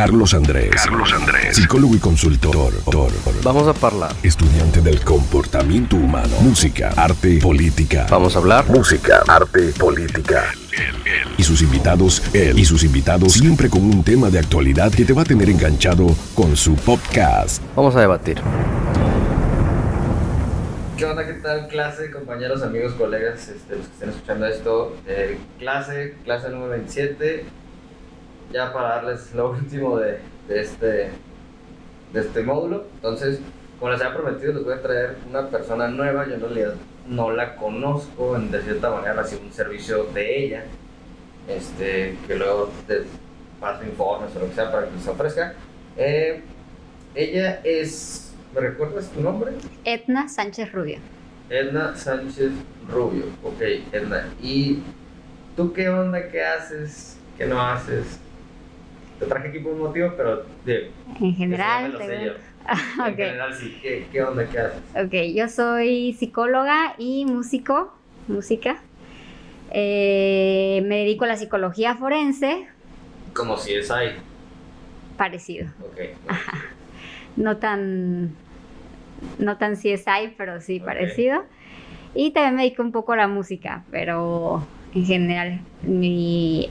Carlos Andrés. Carlos Andrés. Psicólogo y consultor. Vamos a hablar. Estudiante del comportamiento humano. Música, arte, política. Vamos a hablar. Música, arte, política. Y sus invitados, él y sus invitados, siempre con un tema de actualidad que te va a tener enganchado con su podcast. Vamos a debatir. ¿Qué onda? ¿Qué tal? Clase, compañeros, amigos, colegas, este, los que estén escuchando esto. Eh, clase, clase número 27. Ya para darles lo último de, de, este, de este módulo. Entonces, como les había prometido, les voy a traer una persona nueva. Yo en realidad no la conozco, en, de cierta manera recibo un servicio de ella. Este, que luego les paso informes o lo que sea para que les ofrezca. Eh, ella es ¿Me recuerdas tu nombre? Edna Sánchez Rubio. Edna Sánchez Rubio. Ok, Edna. ¿Y tú qué onda? ¿Qué haces? ¿Qué no haces? Te traje aquí por un motivo, pero de, en general, te sé yo. En general, sí. ¿Qué, ¿Qué, onda? ¿Qué haces? Ok, yo soy psicóloga y músico, música. Eh, me dedico a la psicología forense. Como si es ahí. Parecido. Ok. Ajá no tan, no tan CSI, pero sí parecido. Y también me dedico un poco a la música, pero en general mi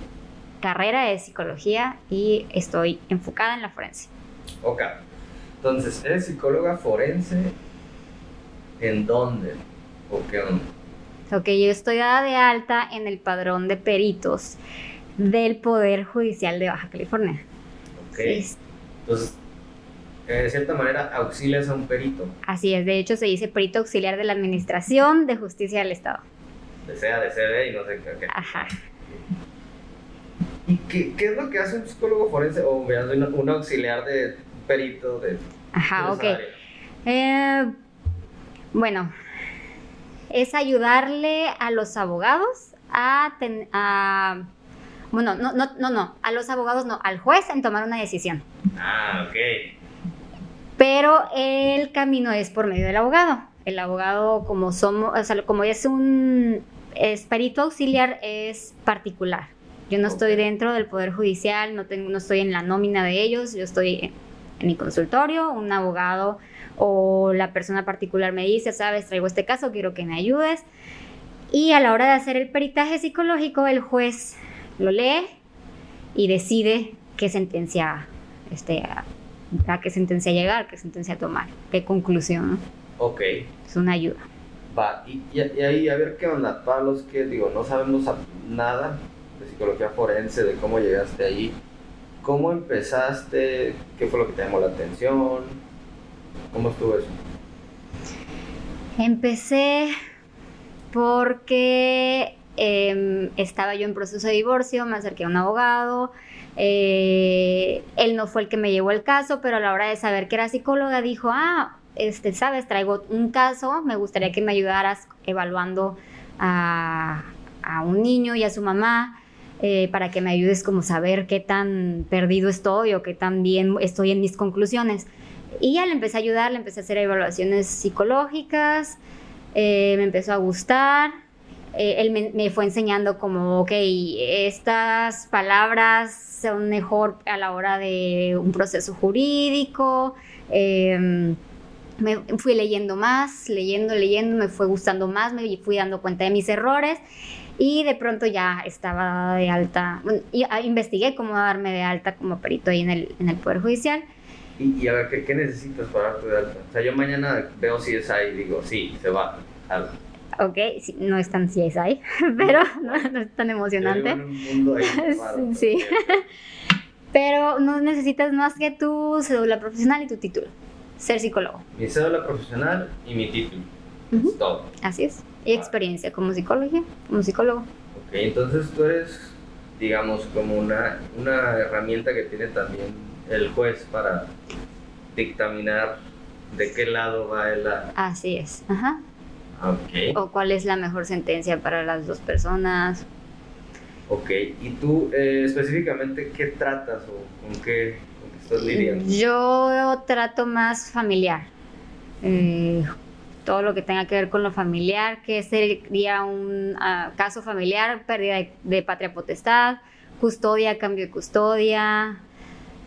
carrera es psicología y estoy enfocada en la forense. Ok. Entonces, ¿eres psicóloga forense? ¿En dónde? ¿O qué onda? Ok, yo estoy dada de alta en el padrón de peritos del Poder Judicial de Baja California. Ok. Entonces, de cierta manera auxilias a un perito. Así es, de hecho se dice perito auxiliar de la Administración de Justicia del Estado. De sea, de CD y no sé qué. Ajá. ¿Y qué, qué, es lo que hace un psicólogo forense o un auxiliar de perito de... Ajá, ok. Eh, bueno, es ayudarle a los abogados a, a bueno, no, no, no, no, a los abogados no, al juez en tomar una decisión. Ah, ok pero el camino es por medio del abogado. El abogado, como somos, o sea, como es un perito auxiliar, es particular. Yo no estoy dentro del Poder Judicial, no, tengo, no estoy en la nómina de ellos, yo estoy en, mi consultorio, un abogado o la persona particular me dice, sabes, traigo este caso, quiero que me ayudes. Y a la hora de hacer el peritaje psicológico, el juez lo lee y decide qué sentencia este, a qué sentencia llegar, qué sentencia tomar, qué conclusión. Ok. Es una ayuda. Va, y, y, ahí a ver qué onda, para los que digo, no sabemos nada psicología forense, de cómo llegaste ahí, ¿cómo empezaste? ¿Qué fue lo que te llamó la atención? ¿Cómo estuvo eso? Empecé porque eh, estaba yo en proceso de divorcio, me acerqué a un abogado, eh, él no fue el que me llevó el caso, pero a la hora de saber que era psicóloga dijo, ah, este, sabes, traigo un caso, me gustaría que me ayudaras evaluando a, un niño y a su mamá. Eh, para que me ayudes como saber qué tan perdido estoy o qué tan bien estoy en mis conclusiones. Y ya le empecé a ayudar, le empecé a hacer evaluaciones psicológicas, eh, me empezó a gustar, él me, me, fue enseñando como, ok, estas palabras son mejor a la hora de un proceso jurídico. Em, me fui leyendo más, leyendo, leyendo, me fue gustando más, me fui dando cuenta de mis errores y de pronto ya estaba de alta, y, ah, investigué cómo darme de alta como perito ahí en el, en el Poder Judicial. Y, a ver, ¿qué, necesitas para darte de alta? O sea, yo mañana veo si es ahí y digo, sí, se va, alta ok, no es tan CSI, pero no, es tan emocionante. sí. Pero no necesitas más que tu cédula profesional y tu título. Ser psicólogo. Mi cédula profesional y mi título. todo. Así es. Y experiencia como psicóloga, como psicólogo. Ok, entonces tú eres, digamos, como una, una herramienta que tiene también el juez para dictaminar de qué lado va el... Así es. Ajá. Okay. O cuál es la mejor sentencia para las dos personas. Ok, ¿y tú eh, específicamente qué tratas o con qué, estás lidiando? Yo trato más familiar. Eh, todo lo que tenga que ver con lo familiar, que sería un uh, caso familiar, pérdida de, patria potestad, custodia, cambio de custodia,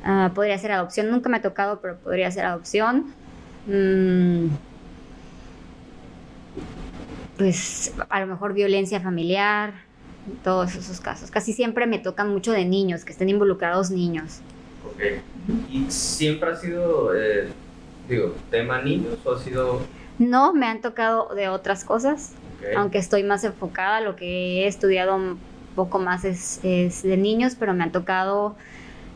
Ah, podría ser adopción, nunca me ha tocado, pero podría ser adopción. Mm, pues a lo mejor violencia familiar, todos esos casos. Casi siempre me tocan mucho de niños, que estén involucrados niños. Ok. ¿Y siempre ha sido, eh, digo, tema niños o ha sido... No, me han tocado de otras cosas, aunque estoy más enfocada, lo que he estudiado un poco más es, es de niños, pero me han tocado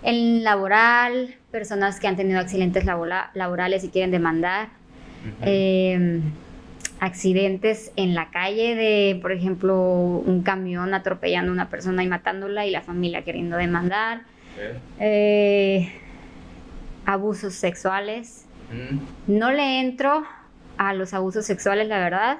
en laboral, personas que han tenido accidentes laborales y quieren demandar, eh, accidentes en la calle de, por ejemplo, un camión atropellando a una persona y matándola y la familia queriendo demandar, eh, abusos sexuales. No le entro a los abusos sexuales, la verdad.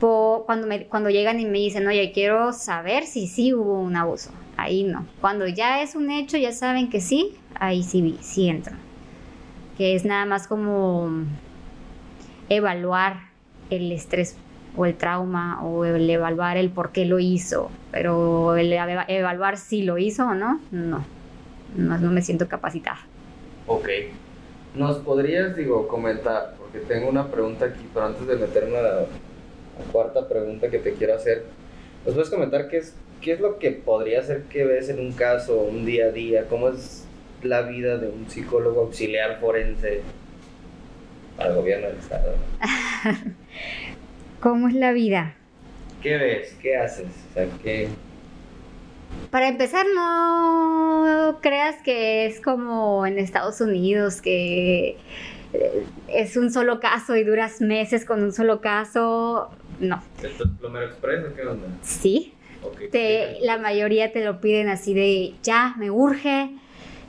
Cuando, me- cuando llegan y me dicen, oye, quiero saber si sí hubo un abuso. Ahí no. Cuando ya es un hecho, ya saben que sí, ahí sí, sí entro. Que es nada más como evaluar el estrés o el trauma o el evaluar el por qué lo hizo. Pero el evaluar si lo hizo o no, no. No, no me siento capacitada. Ok. ¿Nos podrías, digo, comentar? Porque tengo una pregunta aquí, pero antes de meterme a la, la cuarta pregunta que te quiero hacer, ¿nos puedes comentar qué es, qué es lo que podría ser que ves en un caso, un día a día? ¿Cómo es la vida de un psicólogo auxiliar forense para el gobierno del Estado? ¿Cómo es la vida? ¿Qué ves? ¿Qué haces? O sea, ¿qué... Para empezar, no creas que es como en Estados Unidos, que eh, es un solo caso y duras meses con un solo caso. No, ¿Esto es plomero express o qué onda? sí. Te- la mayoría te lo piden así de, ya, me urge,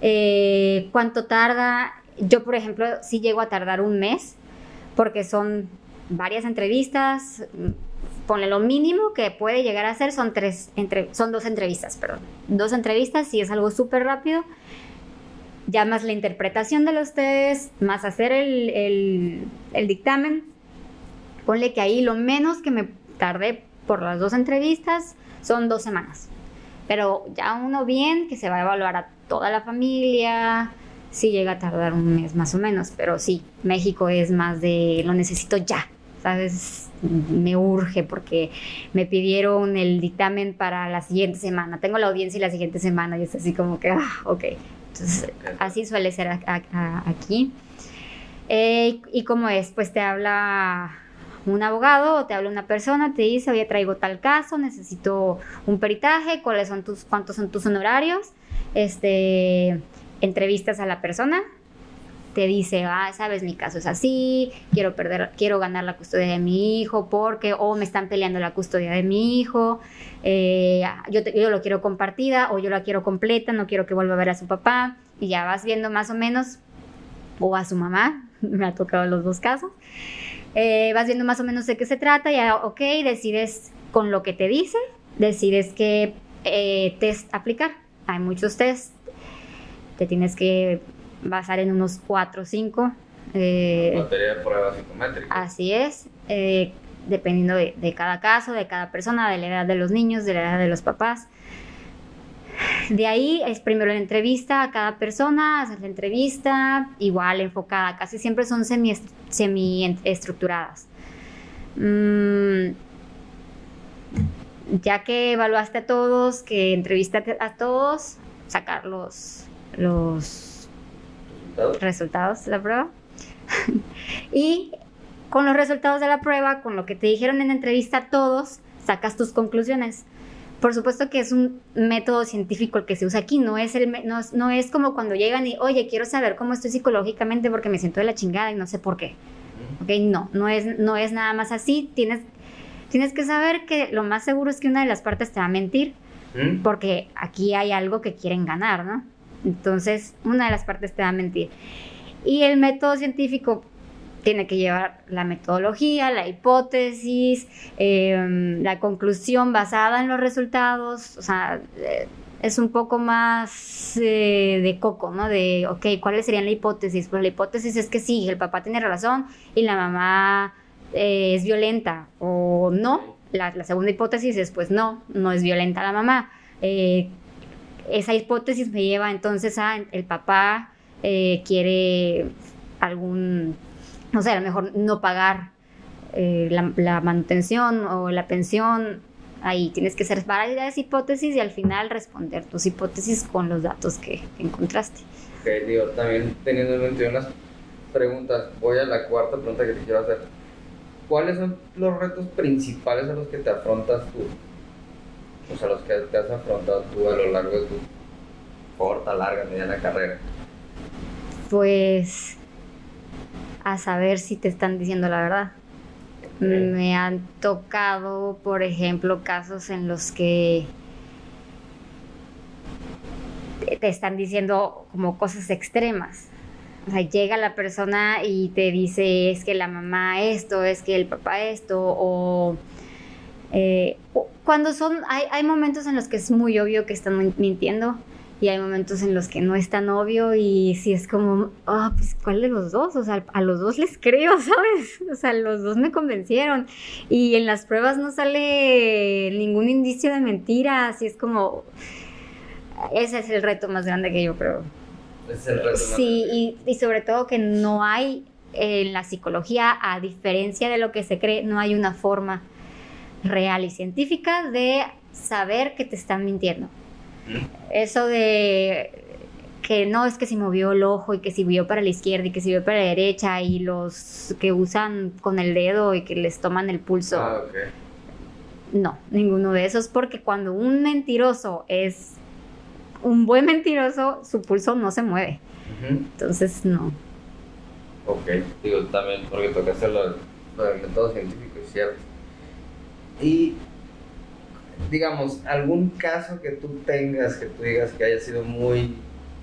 eh, cuánto tarda. Yo, por ejemplo, sí llego a tardar un mes porque son varias entrevistas. Ponle lo mínimo que puede llegar a ser son tres, entre, son dos entrevistas, perdón. Dos entrevistas y es algo súper rápido. Ya más la interpretación de los test, más hacer el, el, el dictamen. Ponle que ahí lo menos que me tardé por las dos entrevistas son dos semanas. Pero ya uno bien, que se va a evaluar a toda la familia, sí llega a tardar un mes más o menos, pero sí, México es más de lo necesito ya, ¿sabes? Me urge porque me pidieron el dictamen para la siguiente semana. Tengo la audiencia la siguiente semana y es así como que, ah, ok. Entonces, así suele ser a- a- a- aquí. Eh, ¿Y cómo es? Pues te habla un abogado o te habla una persona, te dice, oye, traigo tal caso, necesito un peritaje, cuáles son tus, cuántos son tus honorarios, este, entrevistas a la persona, te dice, ah, sabes, mi caso es así, quiero perder, quiero ganar la custodia de mi hijo porque, o me están peleando la custodia de mi hijo, eh, yo, te- yo lo quiero compartida o yo la quiero completa, no quiero que vuelva a ver a su papá, y ya vas viendo más o menos, o a su mamá, me ha tocado los dos casos, eh, vas viendo más o menos de qué se trata, ya, ok, decides con lo que te dice, decides qué eh, test aplicar. Hay muchos test, te tienes que basar en unos 4 o 5. Materia de pruebas psicométricas. así es, eh, dependiendo de, de cada caso, de cada persona, de la edad de los niños, de la edad de los papás. De ahí es primero la entrevista a cada persona, haces la entrevista, igual enfocada, casi siempre son semi, semi estructuradas. Mm, ya que evaluaste a todos, que entrevistaste a todos, sacar los, los ¿Resultados? resultados de la prueba. y con los resultados de la prueba, con lo que te dijeron en la entrevista a todos, sacas tus conclusiones. Por supuesto que es un método científico el que se usa aquí, no es, el, no, es- no es como cuando llegan y, oye, quiero saber cómo estoy psicológicamente porque me siento de la chingada y no sé por qué. ¿Ok? No, no es, no es nada más así. Tienes, tienes que saber que lo más seguro es que una de las partes te va a mentir ¿Mm? porque aquí hay algo que quieren ganar, ¿no? Entonces, una de las partes te va a mentir. Y el método científico tiene que llevar la metodología, la hipótesis, eh, la conclusión basada en los resultados, o sea, eh, es un poco más eh, de coco, ¿no? De, ok, ¿cuáles serían la hipótesis? Pues la hipótesis es que sí, el papá tiene razón y la mamá eh, es violenta, o no. La, la segunda hipótesis es, pues no, no es violenta la mamá. Esa hipótesis me lleva entonces a el papá eh, quiere algún, no sé, a lo mejor no pagar eh, la, la, manutención o la pensión. Ahí tienes que hacer varias hipótesis y al final responder tus hipótesis con los datos que, encontraste. Ok, digo, también teniendo en mente unas preguntas, voy a la cuarta pregunta que te quiero hacer. ¿Cuáles son los retos principales a los que te afrontas tú? O sea, los que te has afrontado tú a lo largo de tu corta, larga, mediana carrera. Pues a saber si te están diciendo la verdad. Me han tocado, por ejemplo, casos en los que te están diciendo como cosas extremas. O sea, llega la persona y te dice es que la mamá esto, es que el papá esto, o, eh, cuando son, hay, hay momentos en los que es muy obvio que están mintiendo y hay momentos en los que no es tan obvio y si es como, ah, pues ¿cuál de los dos? O sea, a los dos les creo, ¿sabes? O sea, los dos me convencieron y en las pruebas no sale ningún indicio de mentira, así es como, ese es el reto más grande que yo creo. Es el reto más sí, y, y sobre todo que no hay en la psicología, a diferencia de lo que se cree, no hay una forma real y científica de saber que te están mintiendo. Eso de que no es que se movió el ojo y que si vio para la izquierda y que si vio para la derecha y los que usan con el dedo y que les toman el pulso. Ah, no, ninguno de esos porque cuando un mentiroso es un buen mentiroso, su pulso no se mueve. Entonces, no. Ok, digo también porque toca hacerlo del método científico, es cierto. Y digamos, algún caso que tú tengas, que tú digas que haya sido muy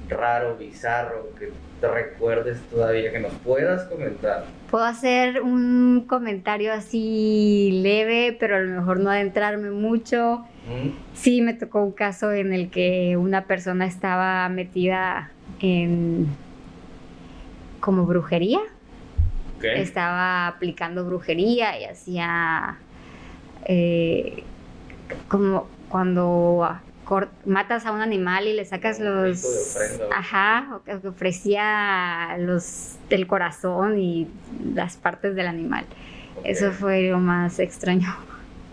raro, bizarro, que te recuerdes todavía, que nos puedas comentar. Puedo hacer un comentario así leve, pero a lo mejor no adentrarme mucho. Sí, me tocó un caso en el que una persona estaba metida en como brujería. Estaba aplicando brujería y hacía eh, como cuando matas a un animal y le sacas los ajá o que ofrecía los del corazón y las partes del animal. Eso fue lo más extraño.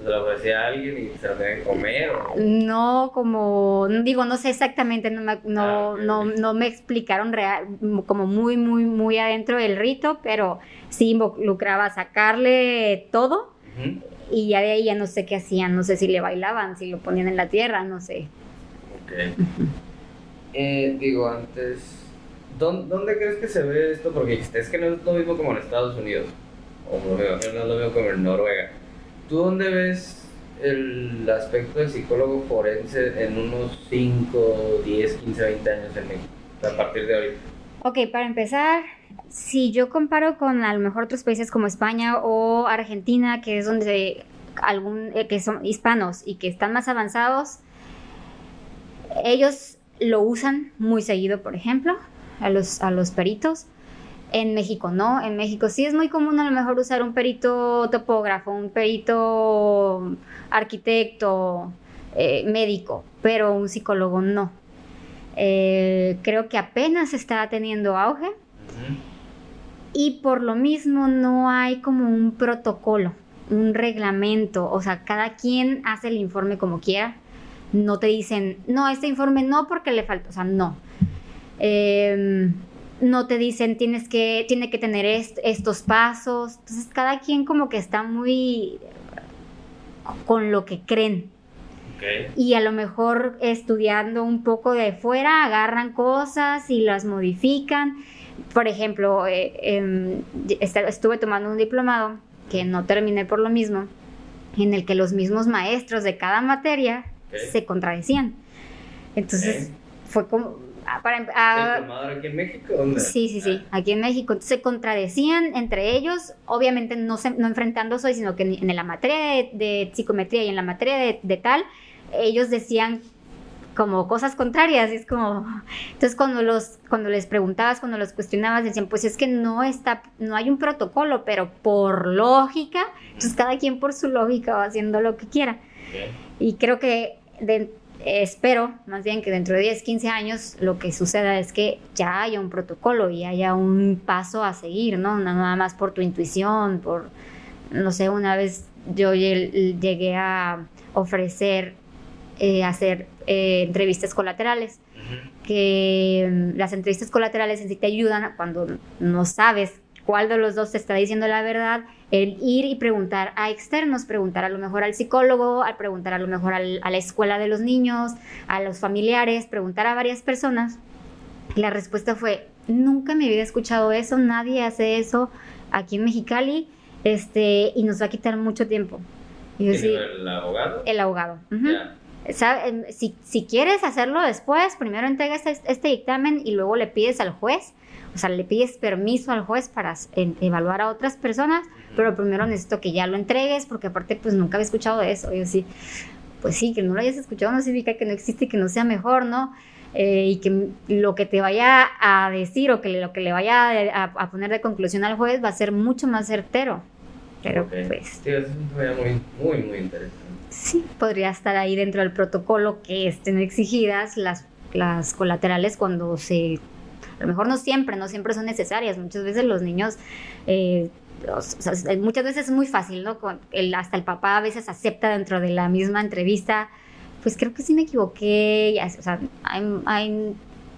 Se lo ofrecía a alguien y se lo que comer no como digo no sé exactamente no me, no, ah, no, no me explicaron real, como muy muy muy adentro del rito pero sí involucraba sacarle todo y ya de ahí ya no sé qué hacían, no sé si le bailaban, si lo ponían en la tierra, no sé. Ok. Eh, digo, antes, ¿dónde, crees que se ve esto? Porque es que no es lo mismo como en Estados Unidos, o no, es lo mismo como en Noruega. ¿Tú dónde ves el aspecto del psicólogo forense en unos 5, 10, 15, 20 años en México, a partir de ahorita? Ok, para empezar, si yo comparo con a lo mejor otros países como España o Argentina, que es donde algún, eh, que son hispanos y que están más avanzados, ellos lo usan muy seguido, por ejemplo, a los, a los peritos. En México no, en México sí es muy común a lo mejor usar un perito topógrafo, un perito arquitecto, eh, médico, pero un psicólogo no. Eh, creo que apenas está teniendo auge y por lo mismo no hay como un protocolo, un reglamento, o sea, cada quien hace el informe como quiera, no te dicen, no, este informe no porque le falta, o sea, no. Em, no te dicen tienes que tiene que tener estos pasos entonces cada quien como que está muy con lo que creen. Y a lo mejor estudiando un poco de fuera agarran cosas y las modifican por ejemplo, eh, em, estuve tomando un diplomado que no terminé por lo mismo, en el que los mismos maestros de cada materia se contradecían. Entonces, fue como... Ah, para, ah, aquí en México? Sí, sí, sí, ah. aquí en México. se contradecían entre ellos, obviamente no, se, no enfrentándose, sino que en, la materia de, psicometría y en la materia de, de tal, ellos decían como cosas contrarias, y es como, entonces cuando los, cuando les preguntabas, cuando los cuestionabas, decían, pues es que no está, no hay un protocolo, pero por lógica, entonces cada quien por su lógica va haciendo lo que quiera. Y creo que espero más bien que dentro de 10, 15 años lo que suceda es que ya haya un protocolo y haya un paso a seguir, ¿no? No nada más por tu intuición, por, no sé, una vez yo llegué a ofrecer eh, hacer eh, entrevistas colaterales, que mm, las entrevistas colaterales en sí te ayudan cuando no sabes cuál de los dos te está diciendo la verdad, el ir y preguntar a externos, preguntar a lo mejor al psicólogo, al preguntar a lo mejor a la escuela de los niños, a los familiares, preguntar a varias personas. La respuesta fue, nunca me había escuchado eso, nadie hace eso aquí en Mexicali, este, y nos va a quitar mucho tiempo. ¿El abogado? El abogado. Em, si, si, quieres hacerlo después, primero entregas este, este, dictamen y luego le pides al juez, o sea, le pides permiso al juez para evaluar a otras personas, pero primero necesito que ya lo entregues porque aparte pues nunca había escuchado de eso. Yo sí, pues sí, que no lo hayas escuchado no significa que no existe y que no sea mejor, ¿no? Eh, y que lo que te vaya a decir o que lo que le vaya a, poner de conclusión al juez va a ser mucho más certero. Pero pues... Sí, es muy, muy, muy interesante sí, podría estar ahí dentro del protocolo que estén exigidas las, las colaterales cuando se... A lo mejor no siempre, no siempre son necesarias. Muchas veces los niños... Eh, muchas veces es muy fácil, ¿no? Hasta el papá a veces acepta dentro de la misma entrevista, pues creo que sí me equivoqué, o sea, hay, hay,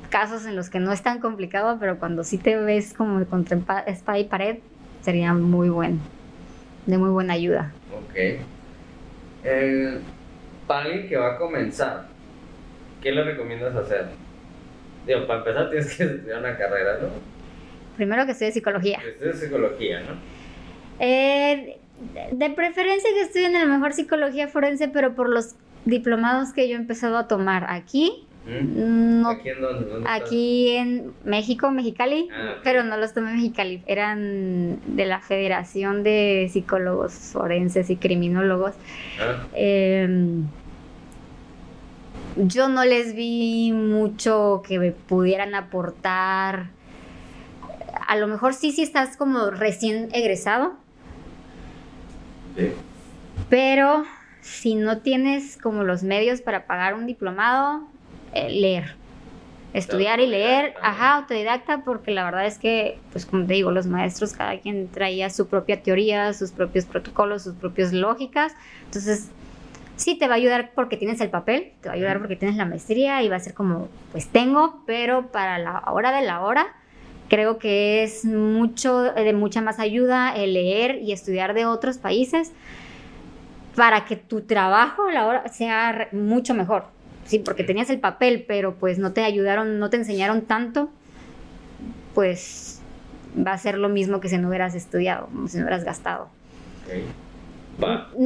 casos en los que no es tan complicado, pero cuando sí te ves como contra espada y pared, sería muy bueno, de muy buena ayuda. Ok. Eh, para alguien que va a comenzar, ¿qué le recomiendas hacer? Digo, para empezar tienes que estudiar una carrera, ¿no? Primero que estudie psicología. Que estudie psicología, ¿no? Eh, de preferencia que estudien a lo mejor psicología forense, pero por los diplomados que yo he empezado a tomar aquí, no, ¿Aquí en dónde? aquí en México, Mexicali, ah, pero no los tomé en Mexicali, eran de la Federación de Psicólogos Forenses y Criminólogos. Ah. Em, yo no les vi mucho que me pudieran aportar. A lo mejor sí, sí estás como recién egresado. Pero si no tienes como los medios para pagar un diplomado, eh, leer. Estudiar y leer, ajá, autodidacta, porque la verdad es que, pues como te digo, los maestros, cada quien traía su propia teoría, sus propios protocolos, sus propias lógicas. Entonces, sí te va a ayudar porque tienes el papel, te va a ayudar porque tienes la maestría y va a ser como, pues tengo, pero para la hora de la hora, creo que es mucho, de mucha más ayuda el leer y estudiar de otros países para que tu trabajo a la hora sea mucho mejor sí, porque tenías el papel, pero pues no te ayudaron, no te enseñaron tanto, pues va a ser lo mismo que si no hubieras estudiado, si no hubieras gastado.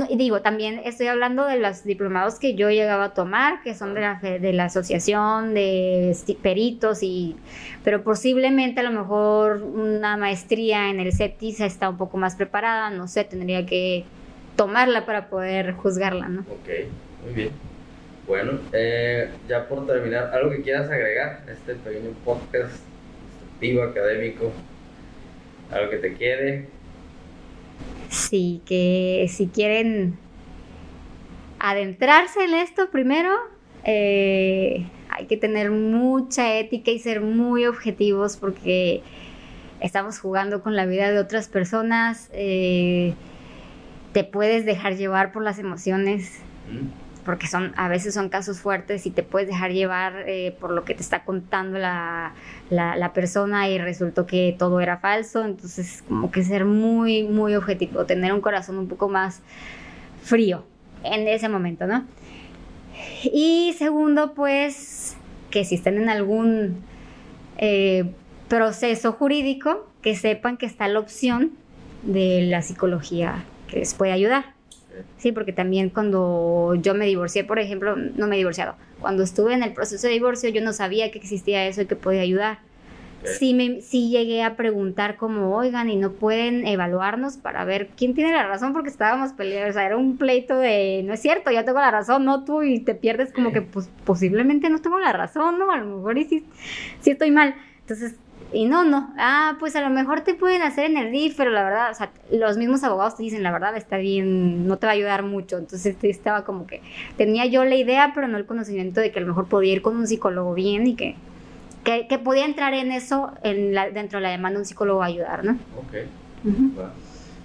y digo, también estoy hablando de los diplomados que yo llegaba a tomar, que son de la, de la asociación de peritos, y, pero posiblemente a lo mejor una maestría en el CEPTIS está un poco más preparada, no sé, tendría que tomarla para poder juzgarla, ¿no? Ok, muy bien. Bueno, eh, ya por terminar, ¿algo que quieras agregar a este pequeño podcast instructivo, académico? ¿Algo que te quede? Sí, que si quieren adentrarse en esto primero, eh, hay que tener mucha ética y ser muy objetivos porque estamos jugando con la vida de otras personas. Eh, te puedes dejar llevar por las emociones porque son a veces son casos fuertes y te puedes dejar llevar eh, por lo que te está contando la, la, persona y resultó que todo era falso, entonces como que ser muy, muy objetivo, tener un corazón un poco más frío en ese momento, ¿no? Y segundo, pues que si están en algún eh, proceso jurídico, que sepan que está la opción de la psicología que les puede ayudar. Sí, porque también cuando yo me divorcié, por ejemplo, no me he divorciado, cuando estuve en el proceso de divorcio yo no sabía que existía eso y que podía ayudar. Sí, me, sí llegué a preguntar como, oigan, y no pueden evaluarnos para ver quién tiene la razón porque estábamos peleando, o sea, era un pleito de, no es cierto, yo tengo la razón, no tú, y te pierdes como que pues, posiblemente no tengo la razón, ¿no? A lo mejor y sí, sí estoy mal. Entonces, Y no, no. Ah, pues a lo mejor te pueden hacer en el DIF, pero la verdad, o sea, los mismos abogados te dicen, la verdad, está bien, no te va a ayudar mucho. Entonces estaba como que tenía yo la idea, pero no el conocimiento de que a lo mejor podía ir con un psicólogo bien y que, que, podía entrar en eso en la, dentro de la demanda un psicólogo a ayudar, ¿no? Ok.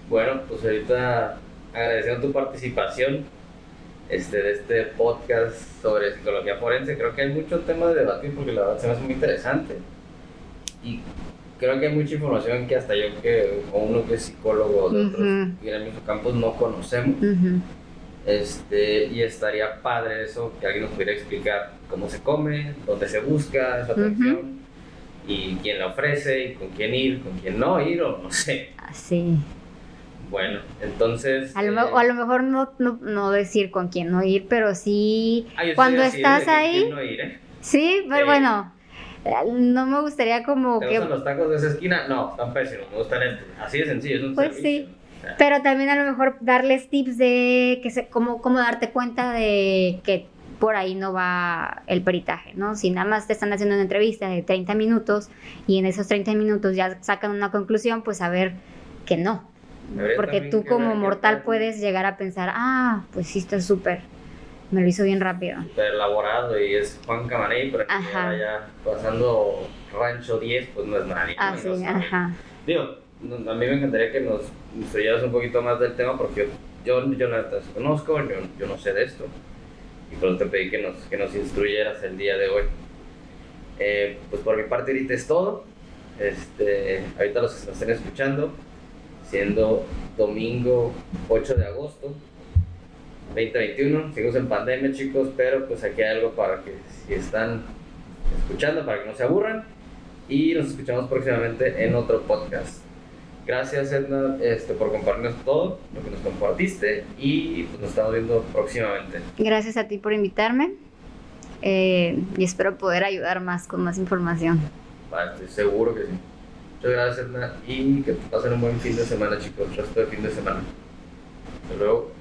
Bueno, pues ahorita agradeciendo tu participación este, de este podcast sobre psicología forense. Creo que hay mucho tema de debatir porque la verdad se me hace muy interesante. Y creo que hay mucha información que hasta yo, que, o uno que es psicólogo de otros uh campos, no conocemos. este, y estaría padre eso, que alguien nos pudiera explicar cómo se come, dónde se busca esa atención, y quién la ofrece, y con quién ir, con quién no ir, o no sé. Sí. Bueno, entonces... A lo, o a lo mejor no, no, decir con quién no ir, pero sí... Ah, cuando estás ahí... No ir, ¿eh? Sí, pero bueno, no me gustaría como ¿Te que... los tacos de esa esquina? No, están pésimos, me gustan estos. Así de sencillo, es un Pues sí. Pero también a lo mejor darles tips de que se, cómo, cómo darte cuenta de que por ahí no va el peritaje, ¿no? Si nada más te están haciendo una entrevista de 30 minutos y en esos 30 minutos ya sacan una conclusión, pues a ver que no, porque tú como mortal puedes llegar a pensar, ah, pues sí está súper, me lo hizo bien rápido. Súper elaborado y es Juan Camaney, pero ya pasando Rancho 10, pues no es nadie. Ah, sí, ajá. Digo, a mí me encantaría que nos instruyeras un poquito más del tema porque yo, yo no te conozco, yo, yo, no sé de esto. Y por eso te pedí que nos, que nos instruyeras el día de hoy. Eh, pues por mi parte ahorita es todo. Este, ahorita los que nos estén escuchando, siendo domingo 8 de agosto 2021. Seguimos en pandemia, chicos, pero pues aquí hay algo para que si están escuchando, para que no se aburran. Y nos escuchamos próximamente en otro podcast. Gracias, Edna, este, por compartirnos todo lo que nos compartiste y pues, nos estamos viendo próximamente. Gracias a ti por invitarme eh, y espero poder ayudar más con más información. Vale, estoy seguro que sí. Muchas gracias, Edna, y que pasen un buen fin de semana, chicos. Resto de fin de semana. Hasta luego.